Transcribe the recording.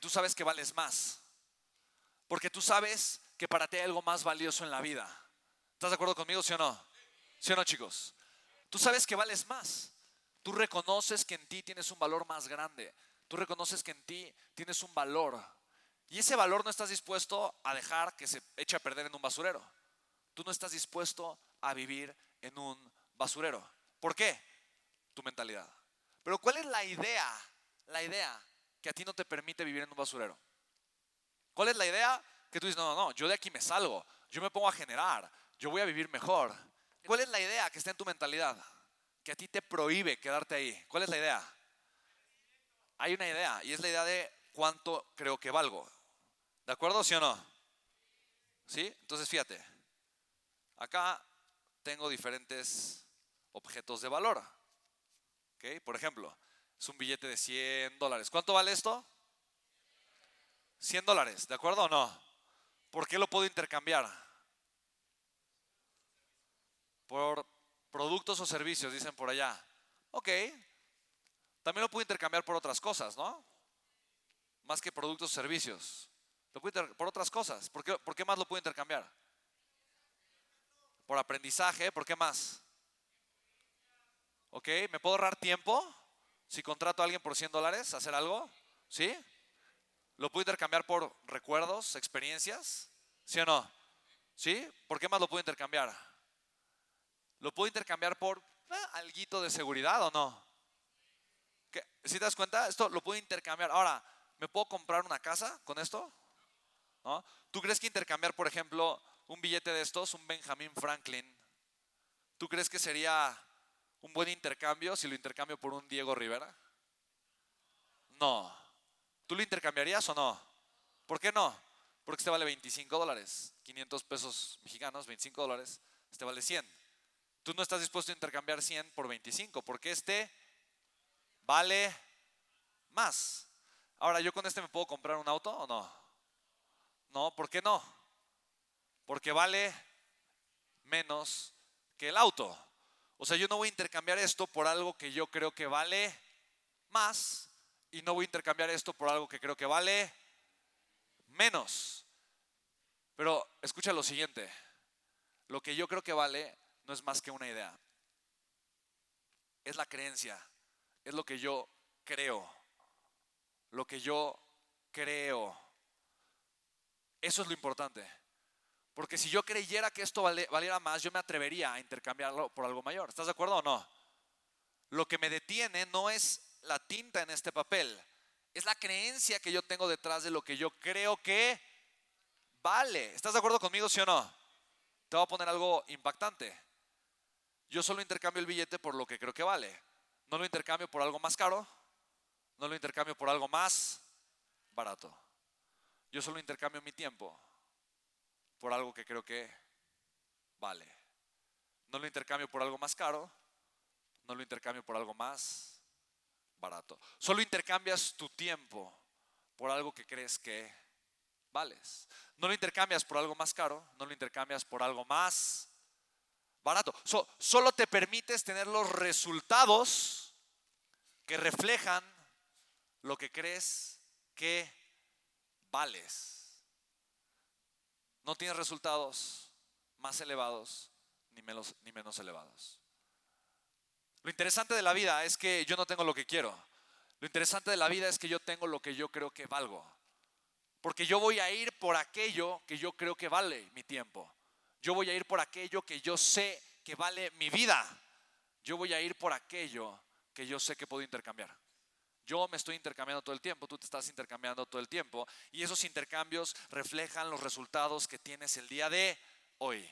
tú sabes que vales más. Porque tú sabes que para ti hay algo más valioso en la vida. ¿Estás de acuerdo conmigo, sí o no? ¿Sí o no, chicos? Tú sabes que vales más. Tú reconoces que en ti tienes un valor más grande. Tú reconoces que en ti tienes un valor. Y ese valor no estás dispuesto a dejar que se eche a perder en un basurero. Tú no estás dispuesto a vivir en un basurero. ¿Por qué? Tu mentalidad. Pero ¿cuál es la idea? La idea que a ti no te permite vivir en un basurero. ¿Cuál es la idea? Que tú dices, no, no, no, yo de aquí me salgo, yo me pongo a generar, yo voy a vivir mejor. ¿Cuál es la idea que está en tu mentalidad? Que a ti te prohíbe quedarte ahí. ¿Cuál es la idea? Hay una idea y es la idea de cuánto creo que valgo. ¿De acuerdo, sí o no? ¿Sí? Entonces fíjate, acá tengo diferentes objetos de valor. ¿Ok? Por ejemplo, es un billete de 100 dólares. ¿Cuánto vale esto? 100 dólares, ¿de acuerdo o no? ¿Por qué lo puedo intercambiar? Por productos o servicios, dicen por allá. Ok. También lo puedo intercambiar por otras cosas, ¿no? Más que productos o servicios. Lo puedo por otras cosas. ¿Por qué, ¿Por qué más lo puedo intercambiar? Por aprendizaje, ¿por qué más? ¿Ok? ¿Me puedo ahorrar tiempo si contrato a alguien por 100 dólares hacer algo? ¿Sí? ¿Lo puedo intercambiar por recuerdos, experiencias? ¿Sí o no? ¿Sí? ¿Por qué más lo puedo intercambiar? ¿Lo puedo intercambiar por eh, algo de seguridad o no? ¿Si te das cuenta? Esto lo puedo intercambiar. Ahora, ¿me puedo comprar una casa con esto? ¿No? ¿Tú crees que intercambiar, por ejemplo, un billete de estos, un Benjamin Franklin, ¿tú crees que sería un buen intercambio si lo intercambio por un Diego Rivera? No. ¿Tú lo intercambiarías o no? ¿Por qué no? Porque este vale 25 dólares, 500 pesos mexicanos, 25 dólares, este vale 100. Tú no estás dispuesto a intercambiar 100 por 25, porque este vale más. Ahora, ¿yo con este me puedo comprar un auto o no? No, ¿por qué no? Porque vale menos que el auto. O sea, yo no voy a intercambiar esto por algo que yo creo que vale más y no voy a intercambiar esto por algo que creo que vale menos. Pero escucha lo siguiente, lo que yo creo que vale no es más que una idea, es la creencia, es lo que yo creo, lo que yo creo. Eso es lo importante. Porque si yo creyera que esto valiera más, yo me atrevería a intercambiarlo por algo mayor. ¿Estás de acuerdo o no? Lo que me detiene no es la tinta en este papel, es la creencia que yo tengo detrás de lo que yo creo que vale. ¿Estás de acuerdo conmigo, sí o no? Te voy a poner algo impactante. Yo solo intercambio el billete por lo que creo que vale. No lo intercambio por algo más caro, no lo intercambio por algo más barato. Yo solo intercambio mi tiempo por algo que creo que vale. No lo intercambio por algo más caro, no lo intercambio por algo más barato. Solo intercambias tu tiempo por algo que crees que vales. No lo intercambias por algo más caro, no lo intercambias por algo más barato. solo te permites tener los resultados que reflejan lo que crees que vales no tienes resultados más elevados ni menos, ni menos elevados. Lo interesante de la vida es que yo no tengo lo que quiero. Lo interesante de la vida es que yo tengo lo que yo creo que valgo. Porque yo voy a ir por aquello que yo creo que vale mi tiempo. Yo voy a ir por aquello que yo sé que vale mi vida. Yo voy a ir por aquello que yo sé que puedo intercambiar. Yo me estoy intercambiando todo el tiempo, tú te estás intercambiando todo el tiempo y esos intercambios reflejan los resultados que tienes el día de hoy.